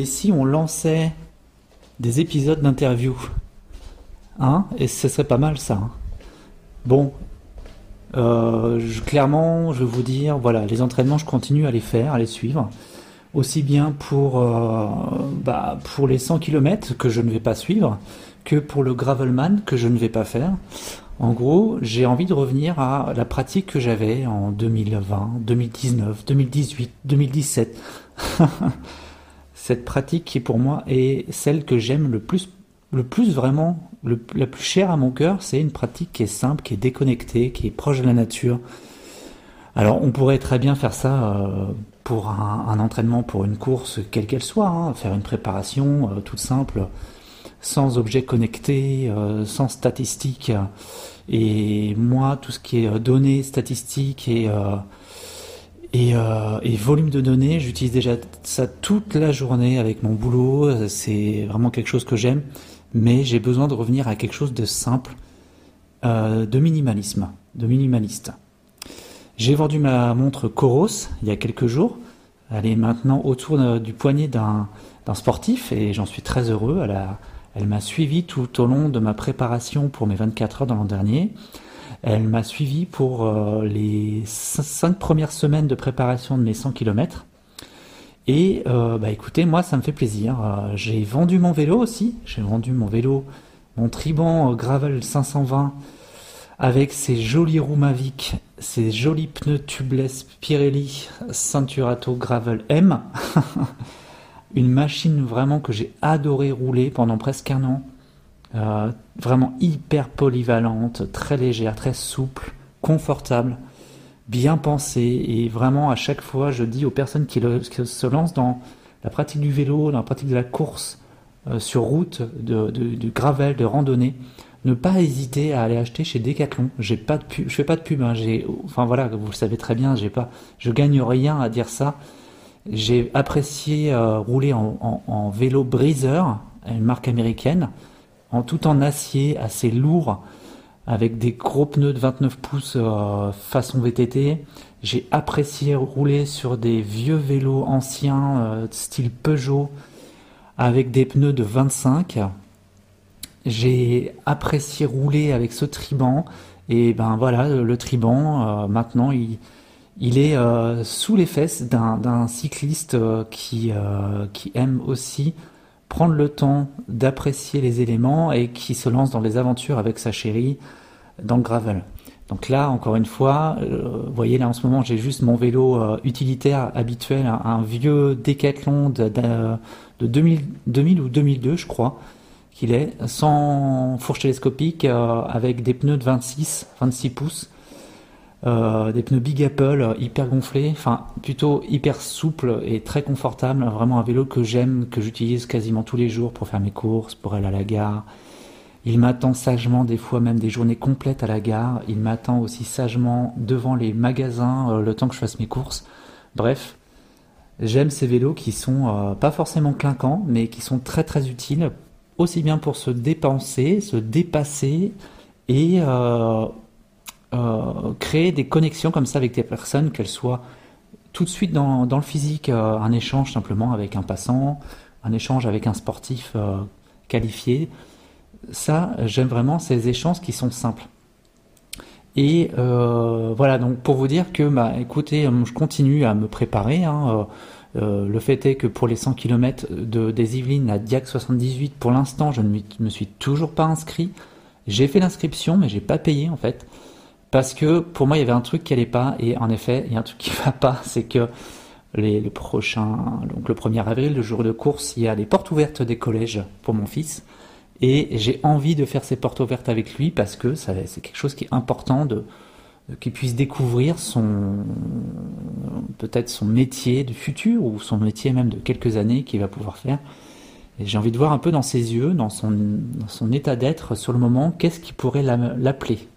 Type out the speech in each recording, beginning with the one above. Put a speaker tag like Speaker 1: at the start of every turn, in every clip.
Speaker 1: Et si on lançait des épisodes d'interview Hein Et ce serait pas mal ça. Hein. bon, euh, clairement, je vais vous dire, voilà, les entraînements, je continue à les faire, à les suivre. Aussi bien pour, euh, bah, pour les 100 km que je ne vais pas suivre, que pour le gravelman que je ne vais pas faire. En gros, j'ai envie de revenir à la pratique que j'avais en 2020, 2019, 2018, 2017. Cette pratique qui pour moi est celle que j'aime le plus, le plus vraiment, la plus chère à mon cœur, c'est une pratique qui est simple, qui est déconnectée, qui est proche de la nature. Alors on pourrait très bien faire ça euh, pour un, entraînement, pour une course, quelle qu'elle soit, hein, faire une préparation euh, toute simple sans objets connectés, euh, sans statistiques. Et moi, tout ce qui est données, statistiques et, euh, euh, et, volume de données, j'utilise déjà ça toute la journée avec mon boulot. C'est vraiment quelque chose que j'aime. Mais j'ai besoin de revenir à quelque chose de simple, de minimalisme, de minimaliste. J'ai vendu ma montre Coros il y a quelques jours. Elle est maintenant autour du poignet d'un sportif et j'en suis très heureux. Elle m'a suivi tout au long de ma préparation pour mes 24 heures de l'an dernier. Elle m'a suivi pour euh, les 5 premières semaines de préparation de mes 100 km. Et euh, bah écoutez, moi ça me fait plaisir. Euh, j'ai vendu mon vélo aussi. J'ai vendu mon vélo, mon Triban Gravel 520 avec ses jolis roues Mavic, ses jolis pneus tubeless Pirelli Ceinturato Gravel M. une machine vraiment que j'ai adoré rouler pendant presque un an. Euh, vraiment hyper polyvalente, très légère, très souple, confortable, bien pensée. Et vraiment, à chaque fois, je dis aux personnes qui, se lancent dans la pratique du vélo, dans la pratique de la course euh, sur route, de, du gravel, de randonnée, ne pas hésiter à aller acheter chez Decathlon. J'ai pas de je fais pas de pub. Hein, enfin voilà, vous le savez très bien. J'ai pas, je gagne rien à dire ça. J'ai apprécié euh, rouler en, vélo briseur, une marque américaine, en tout en acier, assez lourd, avec des gros pneus de 29 pouces euh, façon VTT. J'ai apprécié rouler sur des vieux vélos anciens, euh, style Peugeot, avec des pneus de 25. J'ai apprécié rouler avec ce triban. Et ben voilà, le triban, maintenant, il, est euh, sous les fesses d'un cycliste euh, euh, qui aime aussi prendre le temps d'apprécier les éléments et qui se lance dans les aventures avec sa chérie dans le gravel. Donc là, encore une fois, vous voyez là en ce moment, j'ai juste mon vélo utilitaire habituel, un, vieux Decathlon de, de, 2000, 2000, ou 2002, je crois, qu'il est, sans fourche télescopique, avec des pneus de 26, 26 pouces. Euh, des pneus Big Apple euh, hyper gonflés, enfin plutôt hyper souple et très confortable. Vraiment un vélo que j'aime, que j'utilise quasiment tous les jours pour faire mes courses, pour aller à la gare. Il m'attend sagement, des fois même des journées complètes à la gare. Il m'attend aussi sagement devant les magasins euh, le temps que je fasse mes courses. Bref, j'aime ces vélos qui sont pas forcément clinquants, mais qui sont très très utiles, aussi bien pour se dépenser, se dépasser et euh, créer des connexions comme ça avec des personnes, qu'elles soient tout de suite dans, le physique, euh, un échange simplement avec un passant, un échange avec un sportif euh, qualifié. Ça, j'aime vraiment ces échanges qui sont simples. Et voilà, donc pour vous dire que, bah, écoutez, je continue à me préparer. Hein, le fait est que pour les 100 km de, des Yvelines à Diac 78, pour l'instant, je ne me suis toujours pas inscrit. J'ai fait l'inscription, mais j'ai pas payé en fait. Parce que pour moi, il y avait un truc qui allait pas, et en effet, il y a un truc qui va pas, c'est que les, le prochain, donc le 1er avril, le jour de course, il y a les portes ouvertes des collèges pour mon fils. Et j'ai envie de faire ces portes ouvertes avec lui parce que c'est quelque chose qui est important de, qu'il puisse découvrir son, peut-être son métier du futur ou son métier même de quelques années qu'il va pouvoir faire. Et j'ai envie de voir un peu dans ses yeux, dans son, dans son état d'être sur le moment, qu'est-ce qui pourrait l'appeler.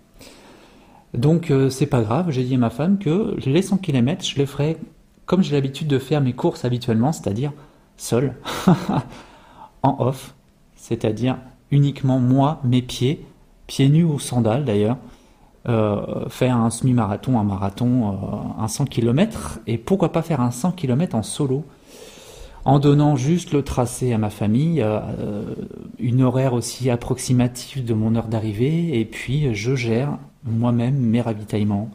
Speaker 1: Donc euh, c'est pas grave, j'ai dit à ma femme que les 100 km, je les ferai comme j'ai l'habitude de faire mes courses habituellement, c'est-à-dire seul, en off, c'est-à-dire uniquement moi, mes pieds, pieds nus ou sandales d'ailleurs, euh, faire un semi-marathon, un marathon, euh, un 100 km, et pourquoi pas faire un 100 km en solo. En donnant juste le tracé à ma famille, euh, une horaire aussi approximative de mon heure d'arrivée, et puis je gère moi-même mes ravitaillements,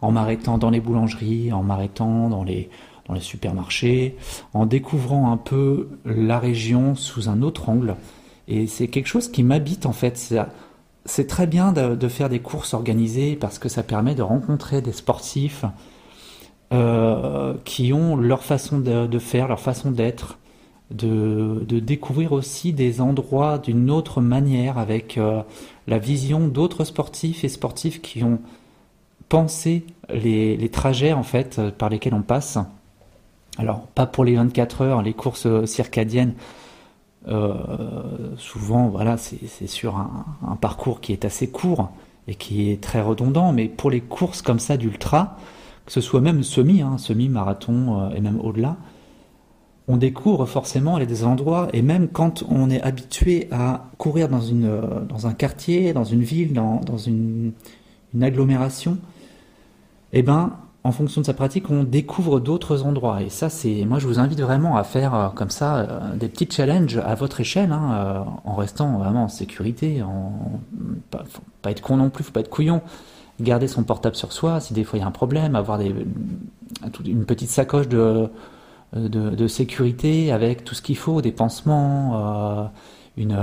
Speaker 1: en m'arrêtant dans les boulangeries, en m'arrêtant dans les, dans les supermarchés, en découvrant un peu la région sous un autre angle. Et c'est quelque chose qui m'habite en fait. C'est très bien de, faire des courses organisées parce que ça permet de rencontrer des sportifs euh, qui ont leur façon de, faire, leur façon d'être, de, découvrir aussi des endroits d'une autre manière avec euh, la vision d'autres sportifs et sportifs qui ont pensé les, trajets en fait par lesquels on passe. Alors pas pour les 24 heures, les courses circadiennes, euh, souvent, voilà, c'est sur un, parcours qui est assez court et qui est très redondant, mais pour les courses comme ça d'ultra, que ce soit même semi, hein, semi-marathon euh, et même au-delà, on découvre forcément les endroits, et même quand on est habitué à courir dans, une, euh, dans un quartier, dans une ville, dans, dans une, agglomération, eh ben, en fonction de sa pratique, on découvre d'autres endroits. Et ça, c'est, moi, je vous invite vraiment à faire euh, comme ça des petits challenges à votre échelle, hein, en restant vraiment en sécurité, en pas, faut pas être con non plus, faut pas être couillon. Garder son portable sur soi, si des fois il y a un problème, avoir des, une petite sacoche de, sécurité avec tout ce qu'il faut, des pansements, une,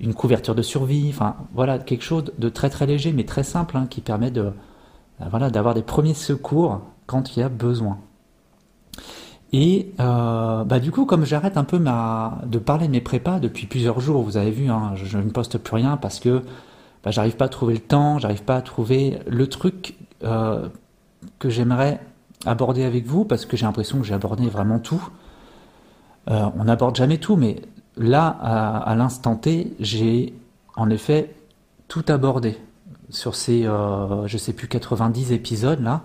Speaker 1: une couverture de survie, enfin voilà, quelque chose de très très léger mais très simple hein, qui permet de euh, voilà, d'avoir des premiers secours quand il y a besoin. Et euh, bah du coup, comme j'arrête un peu ma, de parler de mes prépas depuis plusieurs jours, vous avez vu, hein, je, ne poste plus rien parce que j'arrive pas à trouver le temps, j'arrive pas à trouver le truc euh, que j'aimerais aborder avec vous parce que j'ai l'impression que j'ai abordé vraiment tout. on n'aborde jamais tout, mais là, à, à l'instant T, j'ai en effet tout abordé sur ces, euh, je sais plus, 90 épisodes là,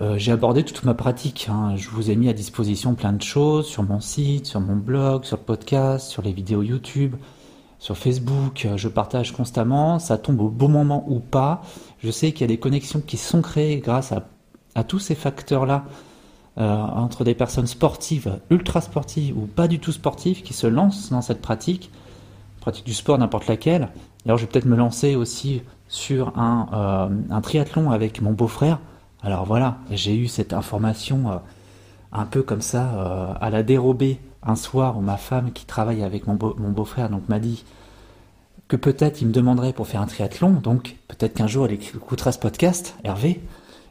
Speaker 1: euh, j'ai abordé toute ma pratique. Hein. Je vous ai mis à disposition plein de choses sur mon site, sur mon blog, sur le podcast, sur les vidéos YouTube, sur Facebook. Je partage constamment. Ça tombe au bon moment ou pas. Je sais qu'il y a des connexions qui sont créées grâce à, tous ces facteurs-là euh, entre des personnes sportives, ultra sportives ou pas du tout sportives qui se lancent dans cette pratique, pratique du sport n'importe laquelle, alors je vais peut-être me lancer aussi sur un, euh, triathlon avec mon beau-frère. Alors voilà, j'ai eu cette information euh, un peu comme ça euh, à la dérobée un soir où ma femme qui travaille avec mon, beau, mon beau-frère m'a dit que peut-être il me demanderait pour faire un triathlon. Donc peut-être qu'un jour elle écoutera ce podcast, Hervé,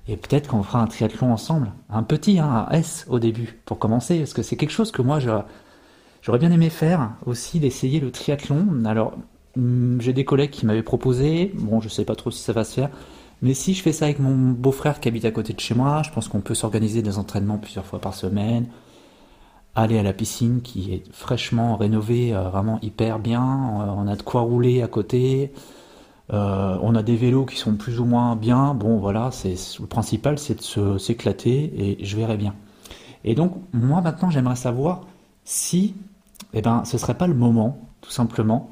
Speaker 1: et peut-être qu'on fera un triathlon ensemble. Un petit, hein, un S au début, pour commencer, parce que c'est quelque chose que moi j'aurais bien aimé faire aussi, d'essayer le triathlon. Alors Hmm, j'ai des collègues qui m'avaient proposé, bon, je sais pas trop si ça va se faire, mais si je fais ça avec mon beau-frère qui habite à côté de chez moi, je pense qu'on peut s'organiser des entraînements plusieurs fois par semaine, aller à la piscine qui est fraîchement rénovée, euh, vraiment hyper bien, euh, on a de quoi rouler à côté, euh, on a des vélos qui sont plus ou moins bien, bon voilà, c'est le principal c'est de s'éclater et je verrai bien. Et donc moi maintenant j'aimerais savoir si, eh ben, ce serait pas le moment, tout simplement,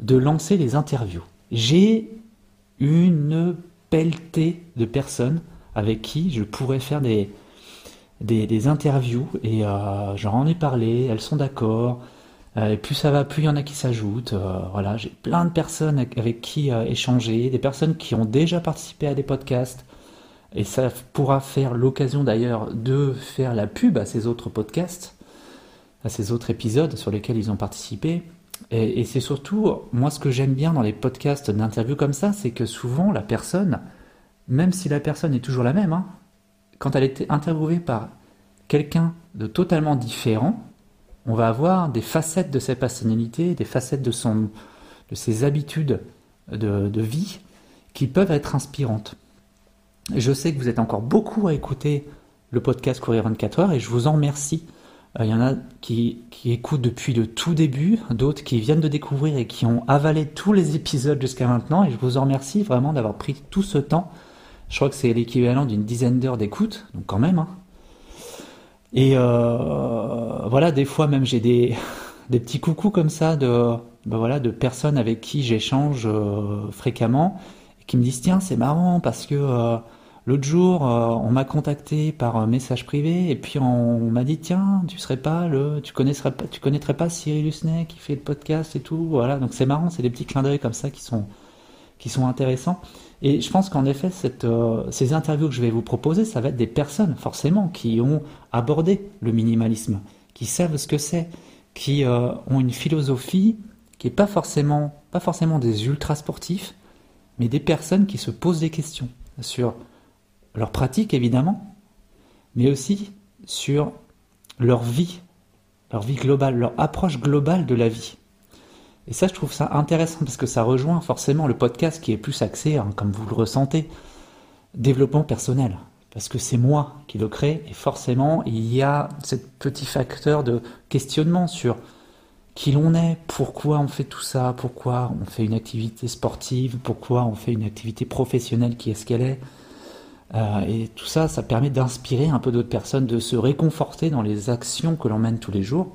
Speaker 1: de lancer les interviews. J'ai une pelletée de personnes avec qui je pourrais faire des, des, interviews et euh, j'en ai parlé, elles sont d'accord. Euh, et plus ça va, plus il y en a qui s'ajoutent. Euh, voilà, j'ai plein de personnes avec qui échanger, des personnes qui ont déjà participé à des podcasts. Et ça pourra faire l'occasion d'ailleurs de faire la pub à ces autres podcasts, à ces autres épisodes sur lesquels ils ont participé. Et, c'est surtout, moi, ce que j'aime bien dans les podcasts d'interviews comme ça, c'est que souvent, la personne, même si la personne est toujours la même, hein, quand elle est interviewée par quelqu'un de totalement différent, on va avoir des facettes de sa personnalité, des facettes de, ses habitudes de, vie qui peuvent être inspirantes. Je sais que vous êtes encore beaucoup à écouter le podcast Courir 24 heures et je vous en remercie il euh, y en a qui, écoutent depuis le tout début, d'autres qui viennent de découvrir et qui ont avalé tous les épisodes jusqu'à maintenant. Et je vous en remercie vraiment d'avoir pris tout ce temps. Je crois que c'est l'équivalent d'une dizaine d'heures d'écoute, donc quand même. Hein. Et euh, voilà, des fois même j'ai des, petits coucous comme ça de, ben voilà, de personnes avec qui j'échange euh, fréquemment et qui me disent tiens c'est marrant parce que L'autre jour, euh, on m'a contacté par message privé et puis on, m'a dit tiens, tu serais pas le, tu connaîtrais pas, tu connaîtrais pas Cyril Lusnet qui fait le podcast et tout, voilà. Donc c'est marrant, c'est des petits clins d'œil comme ça qui sont qui sont intéressants. Et je pense qu'en effet, euh, ces interviews que je vais vous proposer, ça va être des personnes forcément qui ont abordé le minimalisme, qui savent ce que c'est, qui euh, ont une philosophie qui est pas forcément pas forcément des ultra sportifs, mais des personnes qui se posent des questions sur leur pratique évidemment, mais aussi sur leur vie, leur vie globale, leur approche globale de la vie. Et ça, je trouve ça intéressant parce que ça rejoint forcément le podcast qui est plus axé, hein, comme vous le ressentez, développement personnel. Parce que c'est moi qui le crée et forcément, il y a ce petit facteur de questionnement sur qui l'on est, pourquoi on fait tout ça, pourquoi on fait une activité sportive, pourquoi on fait une activité professionnelle qui est ce qu'elle est, euh, et tout ça, ça permet d'inspirer un peu d'autres personnes, de se réconforter dans les actions que l'on mène tous les jours.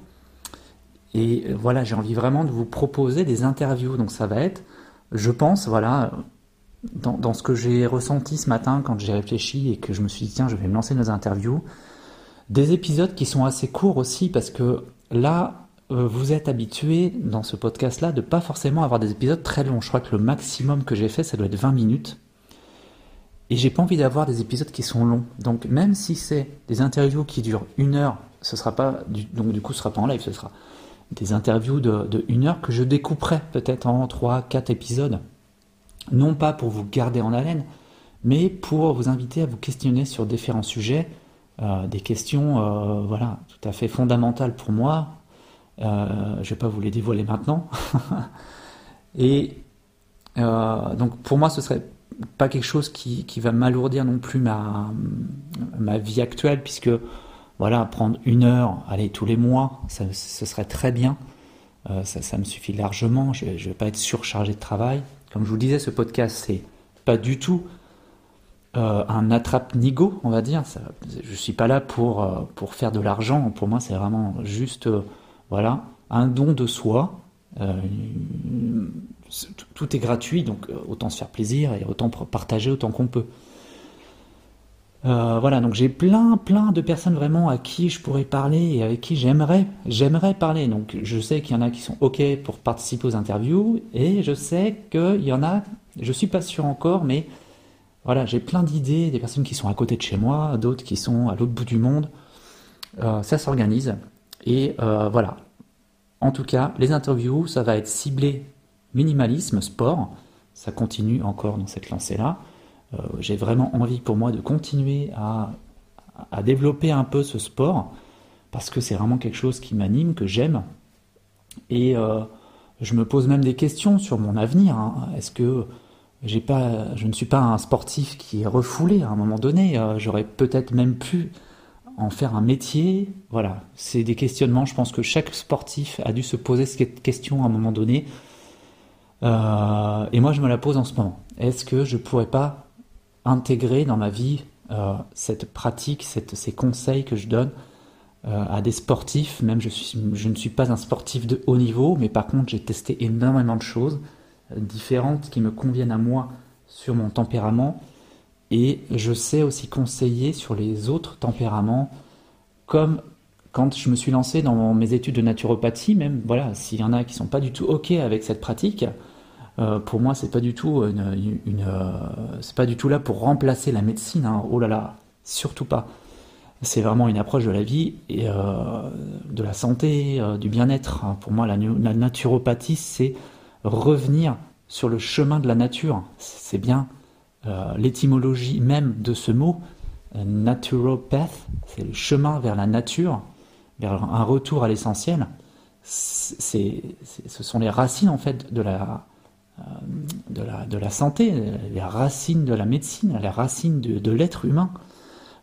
Speaker 1: Et euh, voilà, j'ai envie vraiment de vous proposer des interviews. Donc ça va être, je pense, voilà, dans, ce que j'ai ressenti ce matin quand j'ai réfléchi et que je me suis dit, tiens, je vais me lancer dans interviews, des épisodes qui sont assez courts aussi, parce que là, euh, vous êtes habitué dans ce podcast-là de pas forcément avoir des épisodes très longs. Je crois que le maximum que j'ai fait, ça doit être 20 minutes. Et j'ai pas envie d'avoir des épisodes qui sont longs. Donc même si c'est des interviews qui durent une heure, ce sera pas donc du coup ce sera pas en live, ce sera des interviews de, une heure que je découperai peut-être en trois, quatre épisodes. Non pas pour vous garder en haleine, mais pour vous inviter à vous questionner sur différents sujets, euh, des questions euh, voilà tout à fait fondamentales pour moi. Euh, je vais pas vous les dévoiler maintenant. Et donc pour moi ce serait pas quelque chose qui, qui va m'alourdir non plus ma, ma vie actuelle, puisque voilà, prendre une heure, aller tous les mois, ce serait très bien. Euh, ça, me suffit largement. Je ne vais pas être surchargé de travail. Comme je vous le disais, ce podcast, c'est pas du tout euh, un attrape-nigo, on va dire. Je suis pas là pour, euh, pour faire de l'argent. Pour moi, c'est vraiment juste voilà, un don de soi tout est gratuit, donc autant se faire plaisir et autant partager autant qu'on peut. Euh, voilà, donc j'ai plein, plein de personnes vraiment à qui je pourrais parler et avec qui j'aimerais, j'aimerais parler. Donc je sais qu'il y en a qui sont ok pour participer aux interviews et je sais qu'il y en a, je suis pas sûr encore, mais voilà, j'ai plein d'idées, des personnes qui sont à côté de chez moi, d'autres qui sont à l'autre bout du monde. Euh, ça s'organise et voilà. En tout cas, les interviews, ça va être ciblé minimalisme, sport, ça continue encore dans cette lancée-là. Euh, j'ai vraiment envie pour moi de continuer à, développer un peu ce sport parce que c'est vraiment quelque chose qui m'anime, que j'aime. Et euh, je me pose même des questions sur mon avenir. Hein. Est-ce que j'ai pas, je ne suis pas un sportif qui est refoulé à un moment donné euh, J'aurais peut-être même pu en faire un métier? Voilà, c'est des questionnements. Je pense que chaque sportif a dû se poser cette question à un moment donné. Et moi, je me la pose en ce moment. Est-ce que je pourrais pas intégrer dans ma vie euh, cette pratique, ces conseils que je donne euh, à des sportifs Même je, ne suis pas un sportif de haut niveau, mais par contre, j'ai testé énormément de choses différentes qui me conviennent à moi sur mon tempérament. Et je sais aussi conseiller sur les autres tempéraments, comme quand je me suis lancé dans mes études de naturopathie, même voilà, s'il y en a qui sont pas du tout ok avec cette pratique, euh, pour moi, c'est pas du tout une, euh, c'est pas du tout là pour remplacer la médecine. Hein. Oh là là, surtout pas. C'est vraiment une approche de la vie et euh, de la santé, du bien-être. Hein. Pour moi, la, naturopathie, c'est revenir sur le chemin de la nature. C'est bien l'étymologie même de ce mot, naturopath, c'est le chemin vers la nature, vers un retour à l'essentiel. C'est, ce sont les racines en fait de la, de la, de la santé, les racines de la médecine, les racines de, l'être humain,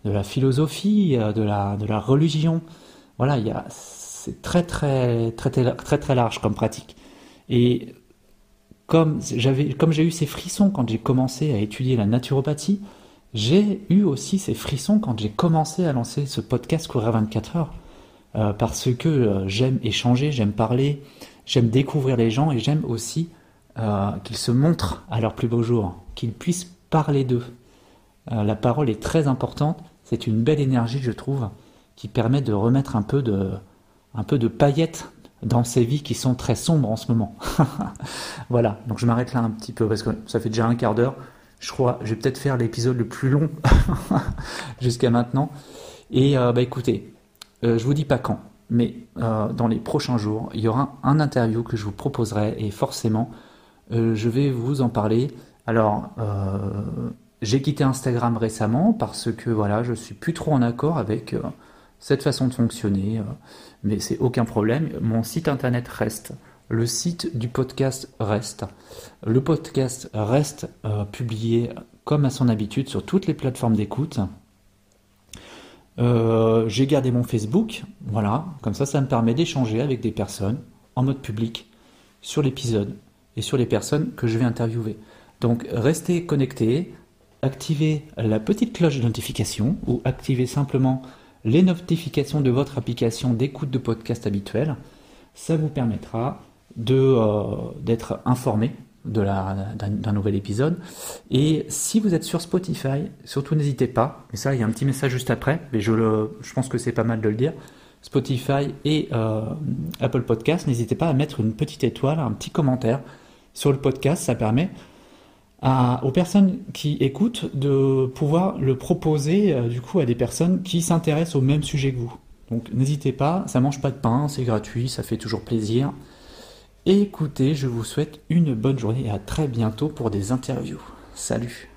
Speaker 1: de la philosophie, euh, de la, de la religion. Voilà, c'est très, très, très, très, très large comme pratique. Et comme j'avais, comme j'ai eu ces frissons quand j'ai commencé à étudier la naturopathie, j'ai eu aussi ces frissons quand j'ai commencé à lancer ce podcast Courir 24 heures. Euh, parce que j'aime échanger, j'aime parler, j'aime découvrir les gens et j'aime aussi euh, qu'ils se montrent à leur plus beau jour, qu'ils puissent parler d'eux. la parole est très importante. C'est une belle énergie, je trouve, qui permet de remettre un peu de, un paillettes dans ces vies qui sont très sombres en ce moment. voilà, donc je m'arrête là un petit peu parce que ça fait déjà un quart d'heure. Je crois, je vais peut-être faire l'épisode le plus long jusqu'à maintenant. Et euh, bah écoutez, euh, je vous dis pas quand, mais euh, dans les prochains jours, il y aura un interview que je vous proposerai et forcément, je vais vous en parler. Alors, j'ai quitté Instagram récemment parce que voilà, je suis plus trop en accord avec cette façon de fonctionner mais c'est aucun problème. Mon site internet reste. Le site du podcast reste. Le podcast reste euh, publié comme à son habitude sur toutes les plateformes d'écoute. Euh, j'ai gardé mon Facebook, voilà, comme ça ça me permet d'échanger avec des personnes en mode public sur l'épisode et sur les personnes que je vais interviewer. Donc restez connectés, activez la petite cloche de notification ou activez simplement les notifications de votre application d'écoute de podcast habituelle. Ça vous permettra euh, d'être informé d'un nouvel épisode. Et si vous êtes sur Spotify, surtout n'hésitez pas, et ça il y a un petit message juste après, mais je, je pense que c'est pas mal de le dire, Spotify et euh, Apple Podcast, n'hésitez pas à mettre une petite étoile, un petit commentaire sur le podcast, ça permet aux personnes qui écoutent de pouvoir le proposer euh, du coup à des personnes qui s'intéressent au même sujet que vous. Donc n'hésitez pas, ça mange pas de pain, c'est gratuit, ça fait toujours plaisir. écoutez, je vous souhaite une bonne journée et à très bientôt pour des interviews. Salut